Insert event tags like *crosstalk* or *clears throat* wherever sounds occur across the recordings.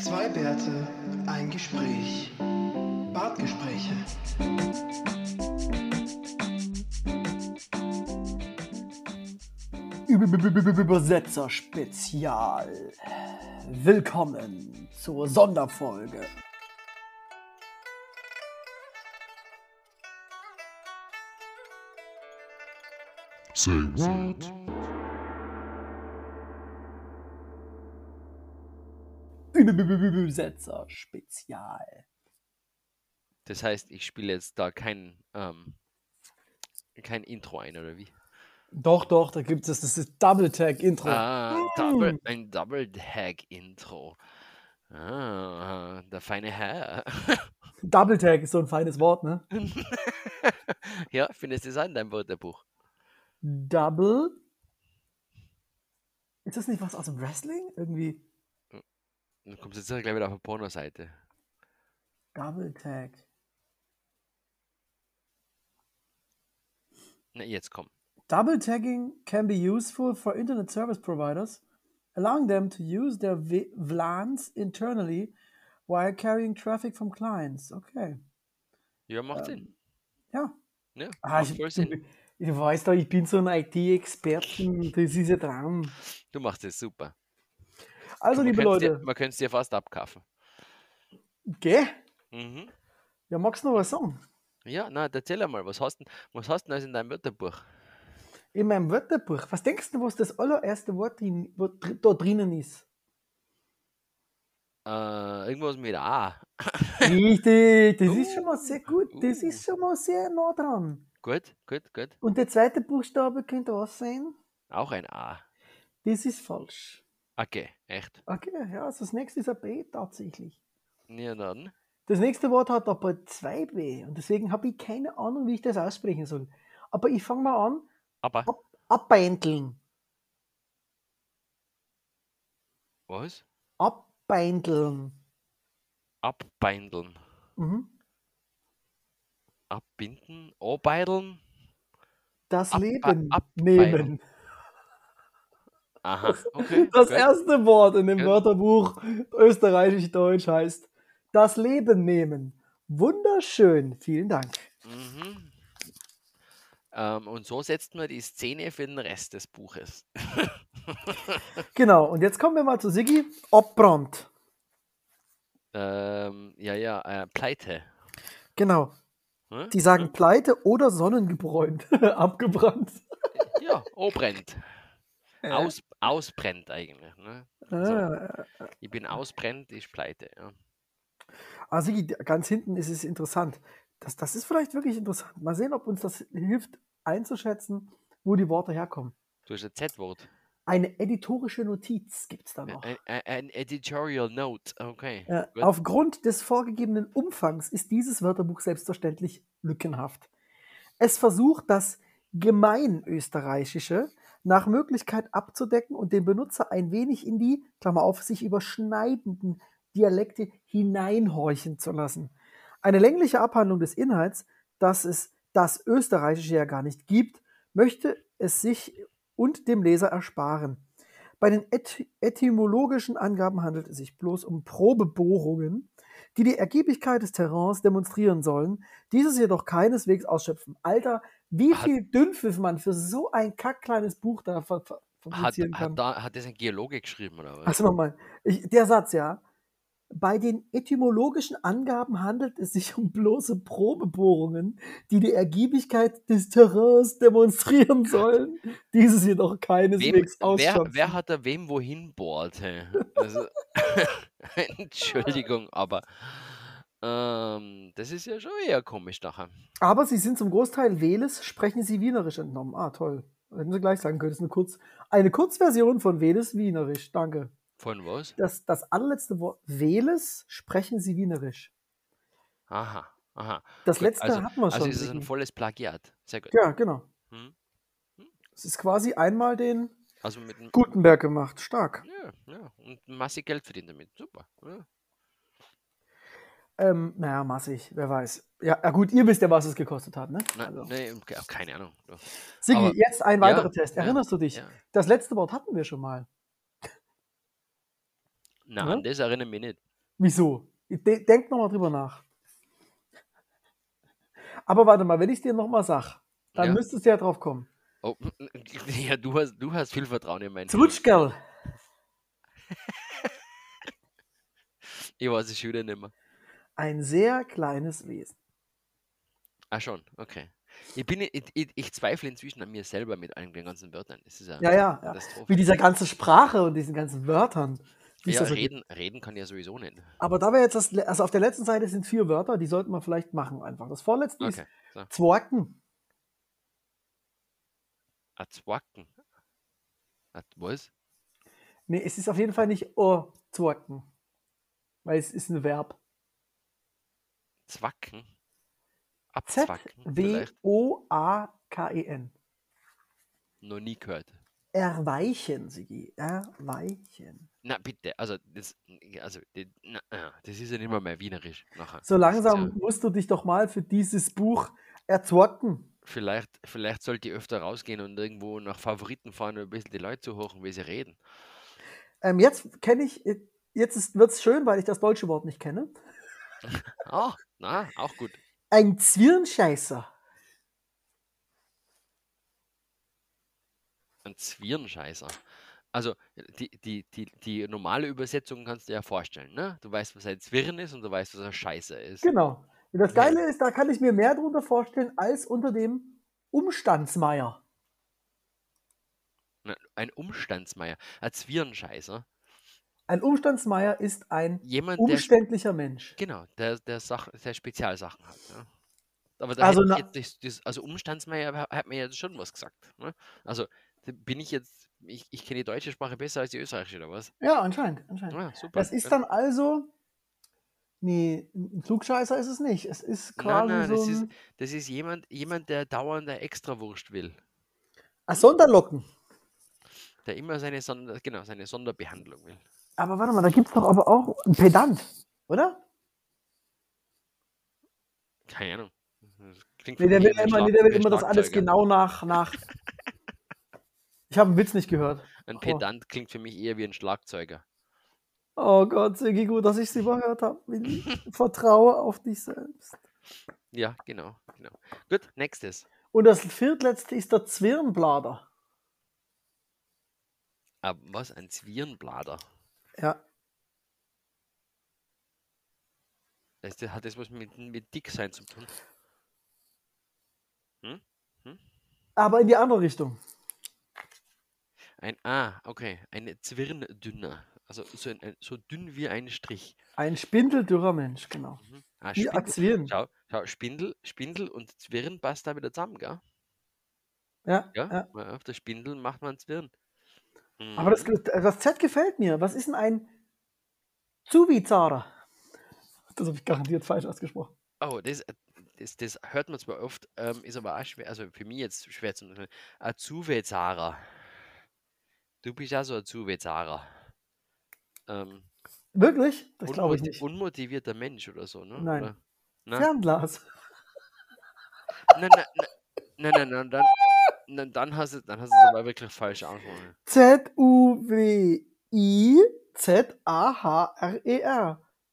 Zwei Bärte, ein Gespräch. Bartgespräche. Übersetzer Spezial. Willkommen zur Sonderfolge. Say what? Übersetzer Spezial. Das heißt, ich spiele jetzt da kein, ähm, kein Intro ein, oder wie? Doch, doch, da gibt es das ist Double Tag Intro. Ah, Double, ein Double Tag Intro. Ah, der feine Herr. Double Tag ist so ein feines Wort, ne? ja, findest du das auch in deinem Wörterbuch? Double. Ist das nicht was aus dem Wrestling? Irgendwie Du kommst jetzt gleich wieder auf eine Pornoseite. Double Tag. Na, jetzt komm. Double tagging can be useful for internet service providers, allowing them to use their VLANs internally while carrying traffic from clients. Okay. Ja, macht Sinn. Ja. Ja, Ah, ich, voll *laughs* Sinn. ich weiß doch, ich bin so ein IT-Experten. Das ist ein Traum. Du machst es super. Also, man liebe Leute, Dir, man könnte es dir fast abkaufen. gell? Mhm. Ja, magst du noch was sagen? Ja, na, erzähl einmal, was hast du was hast du denn alles in deinem Wörterbuch? In meinem Wörterbuch, was denkst du, was das allererste Wort drin, wo, da drinnen ist? Äh, irgendwas mit A. *laughs* Richtig, das ist schon mal Uh, sehr gut. Das uh. ist schon mal sehr nah dran. Gut, gut, gut. Und der zweite Buchstabe könnte was sein? Auch ein A. Das ist falsch. Okay, echt. Okay, ja, also das nächste ist ein B tatsächlich. Ja, dann. Das nächste Wort hat aber zwei B und deswegen habe ich keine Ahnung, wie ich das aussprechen soll. Aber ich fange mal an. Aber, Ab, abbeindeln. was? Abbeindeln. Abbeindeln. Mhm. Abbinden? Abeideln? Das Ab- Leben ab- nehmen. Aha, okay. Das gut. erste Wort in dem Gut. Wörterbuch Österreichisch-Deutsch heißt das Leben nehmen. Wunderschön. Vielen Dank. Mhm. Ähm, und so setzt man die Szene für den Rest des Buches. *laughs* Genau, und jetzt kommen wir mal zu Siggi. Abbrand. ähm, ja, ja, äh, Pleite. Genau. Hm? Die sagen Pleite oder sonnengebräunt. *laughs* Abgebrannt. Ja, brennt. Aus, ausbrennt eigentlich. Ne? Ah, Ich bin ausbrennt, ich pleite. Ja. Sigi, ganz hinten ist es interessant. Das, das ist vielleicht wirklich interessant. Mal sehen, ob uns das hilft einzuschätzen, wo die Worte herkommen. Du hast ein Z-Wort. Eine editorische Notiz gibt es da noch. Ein, Editorial Note. Okay. Ja, aufgrund des vorgegebenen Umfangs ist dieses Wörterbuch selbstverständlich lückenhaft. Es versucht, das Gemeinösterreichische nach Möglichkeit abzudecken und den Benutzer ein wenig in die, Klammer auf, sich überschneidenden Dialekte hineinhorchen zu lassen. Eine längliche Abhandlung des Inhalts, dass es das Österreichische ja gar nicht gibt, möchte es sich und dem Leser ersparen. Bei den et etymologischen Angaben handelt es sich bloß um Probebohrungen, die die Ergiebigkeit des Terrains demonstrieren sollen, dieses jedoch keineswegs ausschöpfen. Alter, wie Hat- viel Dünnpfiff man für so ein kackkleines Buch da ver ver hat, kann. hat, da, hat das ein Geologe geschrieben, oder was? Also nochmal, der Satz, ja. Bei den etymologischen Angaben handelt es sich um bloße Probebohrungen, die die Ergiebigkeit des Terrains demonstrieren sollen, dieses jedoch keineswegs wer, ausschöpfen. wer hat da wem wohin bohrt? Also, *laughs* Entschuldigung, aber ähm, das ist ja schon eher komisch nachher. Aber sie sind zum Großteil Veles, sprechen sie Wienerisch entnommen. Ah, toll. Hätten sie gleich sagen können, das ist eine, Kurz, eine Kurzversion von Veles Wienerisch. Danke. Von was? Das, das allerletzte Wort, Veles, sprechen sie Wienerisch. Aha, aha. Das Gut, letzte also, hatten wir Also schon. ist es ein volles Plagiat. Sehr gut. ja, genau. Hm? Es ist quasi einmal den Also mit Gutenberg gemacht. Stark. Ja, ja. Und massig Geld verdient damit. Super. Ja. Ähm, naja, massig, wer weiß. Ja, ja, gut, ihr wisst ja, was es gekostet hat, ne? Na, Also. nee, ke- keine Ahnung. Ja. Sigi, jetzt ein ja, weiterer Test. ja, Erinnerst du dich? ja. Das letzte Wort hatten wir schon mal. Na, Ja? das erinnere ich mich nicht. Wieso? De denk nochmal drüber nach. Aber warte mal, wenn ich dir nochmal sag, dann Ja. müsstest du ja drauf kommen. Oh, *laughs* ja, du hast, du hast viel Vertrauen in meinen Zwutschgerl. *laughs* Ich weiß es schon wieder nicht mehr. Ein sehr kleines Wesen. Ah, schon, okay. Ich, bin, ich, ich, ich zweifle inzwischen an mir selber mit allen den ganzen Wörtern. Das ist ja, Ja, ja. Wie dieser ganzen Sprache und diesen ganzen Wörtern. Ja, reden, reden kann ja sowieso nicht. Aber da wäre jetzt das, also auf der letzten Seite sind vier Wörter, die sollten wir vielleicht machen einfach. Das vorletzte Okay, ist so. Zworken. A Zwacken. A was? Nee, es ist auf jeden Fall nicht oh, Zworken. Weil es ist ein Verb. Zwacken? Abzwacken? Z-W-O-A-K-E-N. Noch nie gehört. Erweichen, Sigi. Erweichen. Na bitte, also das, also, na, das ist ja nicht mal mehr wienerisch nachher. So langsam Ja, musst du dich doch mal für dieses Buch erzwocken. vielleicht, vielleicht sollte ich öfter rausgehen und irgendwo nach Favoriten fahren und ein bisschen die Leute zuhören, wie sie reden. Ähm, jetzt kenne ich, jetzt wird es schön, weil ich das deutsche Wort nicht kenne. *laughs* Ah, na, auch gut. Ein Zwirnscheißer. Ein Zwirnscheißer. Also, die, die, die, die normale Übersetzung kannst du dir ja vorstellen, ne? Du weißt, was ein Zwirn ist und du weißt, was ein Scheißer ist. Genau. Und das Ja. Geile ist, da kann ich mir mehr drunter vorstellen als unter dem Umstandsmeier. Na, Ein Umstandsmeier, ein Zwirnscheißer. Ein Umstandsmeier ist ein Jemand, der umständlicher Mensch. Genau, der, der, Sach, der Spezialsachen hat. Ja. Aber da Also jetzt das, das, also Umstandsmeier ha- hat mir jetzt schon was gesagt. Ne? Also bin ich jetzt, ich, ich kenne die deutsche Sprache besser als die österreichische oder was? Ja, anscheinend. anscheinend. Ja, super. Das ist dann also. Nee, ein Klugscheißer ist es nicht. Es ist Nein, quasi nein, so das ist, ein. das ist jemand, jemand, der dauernd eine Extrawurst will. Ach, Sonderlocken. Der immer seine, Sonder, genau, seine Sonderbehandlung will. Aber warte mal, da gibt es doch aber auch einen Pedant, oder? Keine Ahnung. Nee, der will ein immer, nee, der will ein immer das alles genau nach. nach. *laughs* Ich habe einen Witz nicht gehört. Ein Oh. Pedant klingt für mich eher wie ein Schlagzeuger. Oh Gott, Sigi, gut, dass ich es überhört habe. *laughs* Vertraue auf dich selbst. Ja, genau, genau. Gut, nächstes. Und das viertletzte ist der Zwirnblader. Aber was? Ein Zwirnblader. Ja. Das, das hat das was mit, mit dick sein zu tun? Aber in die andere Richtung. Ein Ah, okay. Eine Zwirndünner. Also so, ein, ein, so dünn wie ein Strich. Ein spindeldürrer Mensch, genau. Mhm. Ah, Wie ein Spindel. Zwirn. Schau, schau, Spindel, Spindel und Zwirn passt da wieder zusammen, gell? Ja, Ja, ja. auf der Spindel macht man Zwirn. Aber das, Mhm. das Z gefällt mir. Was ist denn ein Zubizara? Das habe ich garantiert falsch ausgesprochen. Oh, das, äh, das, das hört man zwar oft, ähm, ist aber auch schwer, also für mich jetzt schwer zu unterscheiden. Azuvezara. Du bist ja so ein Azuvezara. Ähm, Wirklich? Das glaube ich nicht. Unmotivierter Mensch oder so, ne? Nein. Oder? Na? Fernglas. Nein, nein, nein, nein, nein, dann, nein, dann hast du, dann hast du es aber wirklich falsch ausgesprochen. Z-U-W-I-Z-A-H-R-E-R.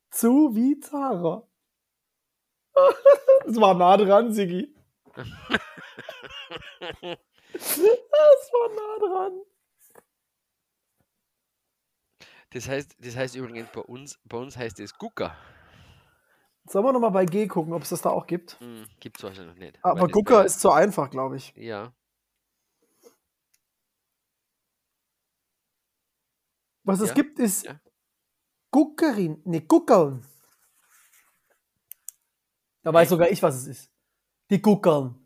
Zubizara. *laughs* Das war nah dran, Sigi. *laughs* Das war nah dran. Das heißt, das heißt übrigens bei uns, bei uns heißt es Gucker. Sollen wir nochmal bei G gucken, ob es das da auch gibt? Hm, Gibt es wahrscheinlich noch nicht. Aber Gucker ist zu einfach, glaube ich. Ja, Was es Ja, gibt, ist ja. Guckerin. Ne, Guckeln. Da weiß sogar ich, was es ist. Die Guckeln.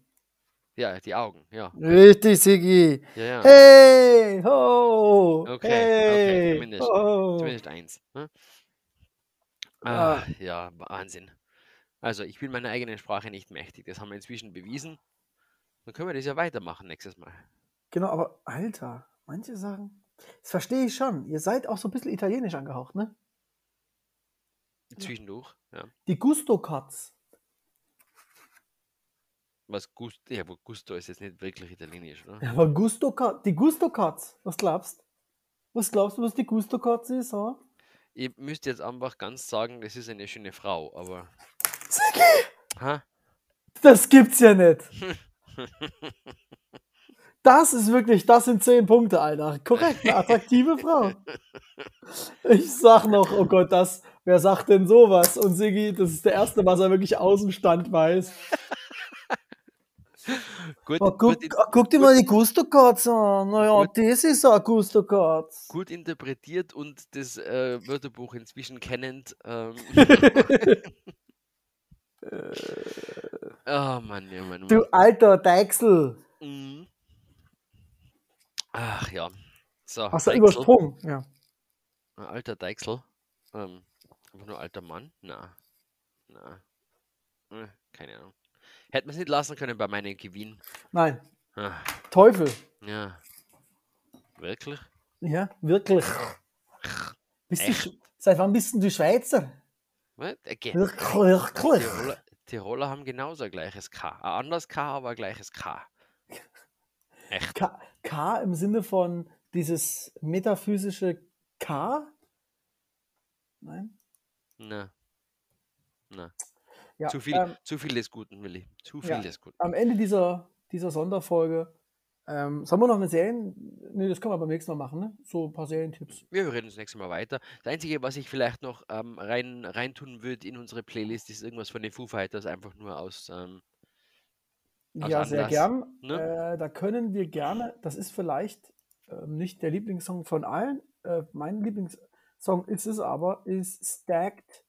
Ja, die Augen, ja. Richtig, Sigi. Ja, ja. Hey, ho. Okay, okay, hey, zumindest- ho. Zumindest eins. Ne? Ah. Ah, ja, Wahnsinn. Also, ich bin meiner eigenen Sprache nicht mächtig. Das haben wir inzwischen bewiesen. Dann können wir das ja weitermachen nächstes Mal. Genau, aber Alter, manche Sachen, das verstehe ich schon. Ihr seid auch so ein bisschen italienisch angehaucht, ne? Zwischendurch, ja. Die Gusto-Katz. Was Gusto, ja, aber Gusto ist jetzt nicht wirklich italienisch, oder? Ja, aber Gusto-Katz, die Gusto-Katz, was glaubst Was glaubst du, was die Gusto-Katz ist? Ha? Ich müsste jetzt einfach ganz sagen, das ist eine schöne Frau, aber. Sigi, Ha? das gibt's ja nicht. *laughs* Das ist wirklich, das sind zehn Punkte, Alter. Korrekt, eine attraktive Frau. Ich sag noch, oh Gott, das, wer sagt denn sowas? Und Sigi, das ist der erste, was er wirklich aus dem Stand weiß. Gut, Oh, guck, gut, guck dir mal die Gusto Cards an. Naja, Gut. das ist eine Gusto Cards. gut interpretiert und das äh, Wörterbuch inzwischen kennend. Ähm. oh *laughs* *laughs* Mann, ja, Mann. Du alter Deichsel. Mhm. Ach ja. So, Hast du übersprungen? Ja. Alter Deichsel. Ähm, einfach nur alter Mann? Na. Na. Äh, keine Ahnung. Hätte man es nicht lassen können bei meinem Gewinn. Nein. Ah, Teufel. ja. Wirklich? Ja, wirklich. Bist du, Echt? Seit wann bist denn du Schweizer? Was? Äh, Wirklich, wirklich. Tiroler, Tiroler haben genauso ein gleiches K. Ein anderes K, aber ein gleiches K. *laughs* Echt? K, K im Sinne von dieses metaphysische K? Nein? Na. Na. Ja, Zu viel, ähm, zu viel des Guten, Willi. Zu viel Ja. des Guten. am Ende dieser, dieser Sonderfolge. Ähm, sollen wir noch eine Serien? Nee, das können wir beim nächsten Mal machen, ne? So ein paar Serientipps. Wir reden das nächste Mal weiter. Das Einzige, was ich vielleicht noch ähm, rein, reintun würde in unsere Playlist, ist irgendwas von den Foo Fighters, einfach nur aus. Ähm, Aus ja, sehr Anlass, gern. ne? Äh, da können wir gerne, das ist vielleicht ähm, nicht der Lieblingssong von allen. Äh, mein Lieblingssong ist es aber, ist Stacked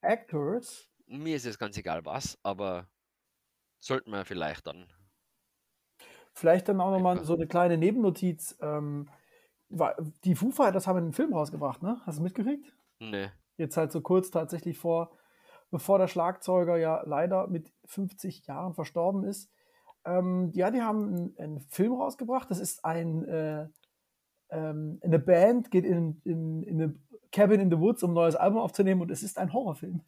Actors. Mir ist es ganz egal was, aber sollten wir vielleicht dann. Vielleicht dann auch nochmal so eine kleine Nebennotiz. Ähm, die Foo Fighters haben einen Film rausgebracht, ne? Hast du mitgekriegt? Ne. Jetzt halt so kurz tatsächlich vor, bevor der Schlagzeuger ja leider mit 50 Jahren verstorben ist. Ähm, ja, die haben einen, einen Film rausgebracht. Das ist ein, äh, ähm, eine Band, geht in, in, in eine Cabin in the Woods, um ein neues Album aufzunehmen und es ist ein Horrorfilm.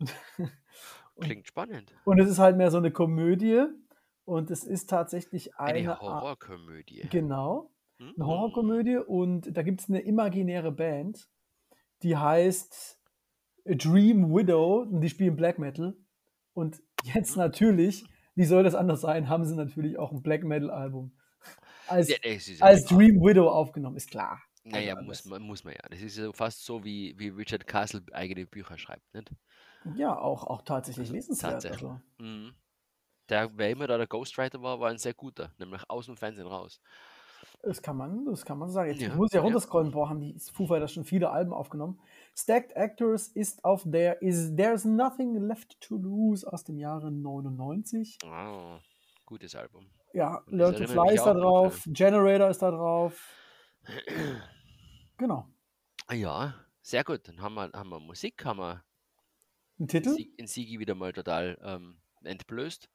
*laughs* Klingt spannend. und es ist halt mehr so eine Komödie und es ist tatsächlich eine, Eine Horrorkomödie. Genau, Hm? eine Horrorkomödie und da gibt es eine imaginäre Band, die heißt A Dream Widow und die spielen Black Metal. Und jetzt Mhm. natürlich, wie soll das anders sein, haben sie natürlich auch ein Black Metal Album als, Ja, als. Dream Widow aufgenommen, ist klar. Naja, Also muss man, muss man ja. Das ist ja fast so, wie, wie Richard Castle eigene Bücher schreibt, nicht? Ja, auch, auch tatsächlich lesenswert. Tatsächlich. Also. Mhm. Der, wer immer da der Ghostwriter war, war ein sehr guter, nämlich aus dem Fernsehen raus. Das kann man, das kann man sagen. Jetzt, Ja, ich muss ja ja. runterscrollen, boah, haben die Foo Fighters schon viele Alben aufgenommen. Stacked Actors ist auf der Is There's Nothing Left to Lose aus dem Jahre 99. Ah, gutes Album. Ja, Learn to Fly ist da drauf, Generator ist da drauf. *clears throat* Genau. Ah Ja, sehr gut. Dann haben wir, haben wir Musik, haben wir Ein in, Titel? In Sigi wieder mal total ähm, entblößt.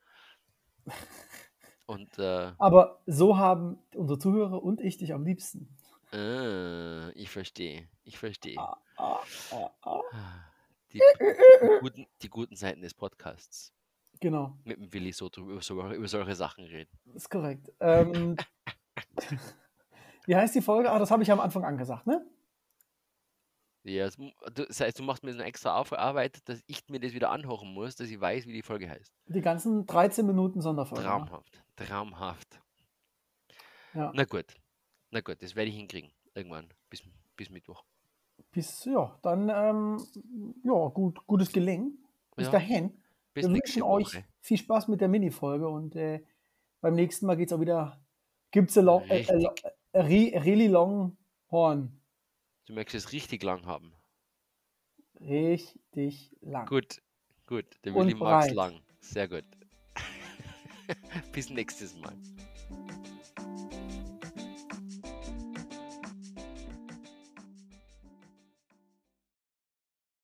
Und äh, Aber so haben unsere Zuhörer und ich dich am liebsten. äh, ich verstehe, ich verstehe. Ah, ah, ah, ah. Die, die, guten, die guten Seiten des Podcasts. Genau, Mit dem Willi so drüber, über, so, über solche Sachen reden. ist korrekt. Ähm, *laughs* wie heißt die Folge? Ah, das habe ich am Anfang angesagt, ne? Ja, das heißt, du machst mir so eine extra Arbeit, dass ich mir das wieder anhören muss, dass ich weiß, wie die Folge heißt. Die ganzen 13 Minuten Sonderfolge. ne? Traumhaft. Traumhaft. Ja. Na gut. Na gut, das werde ich hinkriegen. Irgendwann. Bis, bis Mittwoch. Bis, ja, dann, ähm, ja, gut, gutes Gelingen. Bis Ja, dahin. Bis Wir wünschen euch Woche. viel Spaß mit der Minifolge und äh, beim nächsten Mal geht es auch wieder. Gibt es a, re, really long horn. Du möchtest es richtig lang haben. Richtig lang. Gut. Gut. Der Willi breit. lang. Sehr gut. *laughs* bis nächstes Mal.